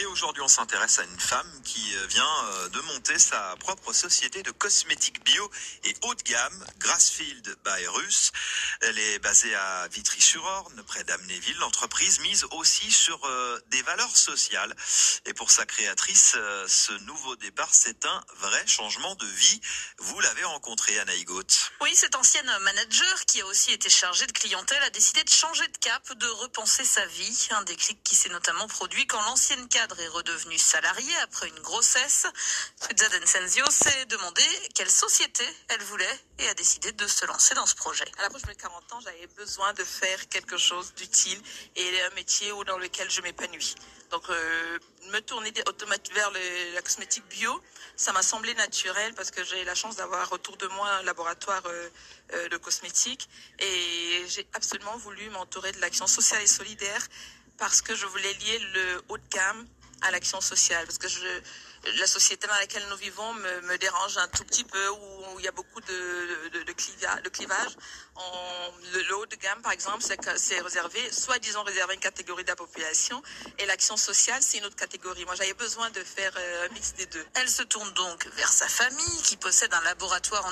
Et aujourd'hui, on s'intéresse à une femme qui euh, vient euh, de monter sa propre société de cosmétiques bio et haut de gamme, Grassfield by Russ. Elle est basée à Vitry-sur-Orne, près d'Amnéville. L'entreprise mise aussi sur euh, des valeurs sociales. Et pour sa créatrice, ce nouveau départ, c'est un vrai changement de vie. Vous l'avez rencontré, Anaï Gaute. Oui, cette ancienne manager qui a aussi été chargée de clientèle a décidé de changer de cap, de repenser sa vie. Un déclic qui s'est notamment produit quand l'ancienne cadre est redevenue salariée après une grossesse. Fritza Densenzio s'est demandé quelle société elle voulait et a décidé de se lancer dans ce projet. À l'approche de mes 40 ans, j'avais besoin de faire quelque chose d'utile et un métier dans lequel je m'épanouis. Donc, euh, me tourner automatiquement vers la cosmétique bio, ça m'a semblé naturel parce que j'ai la chance d'avoir autour de moi un laboratoire euh, euh, de cosmétiques et j'ai absolument voulu m'entourer de l'action sociale et solidaire parce que je voulais lier le haut de gamme à l'action sociale parce que je, la société dans laquelle nous vivons me, dérange un tout petit peu où il y a beaucoup de, de, de, cliva- de clivage. Le, le haut de gamme, par exemple, c'est réservé, soit disons réservé à une catégorie de la population, et l'action sociale, c'est une autre catégorie. Moi, j'avais besoin de faire euh, un mix des deux. Elle se tourne donc vers sa famille qui possède un laboratoire en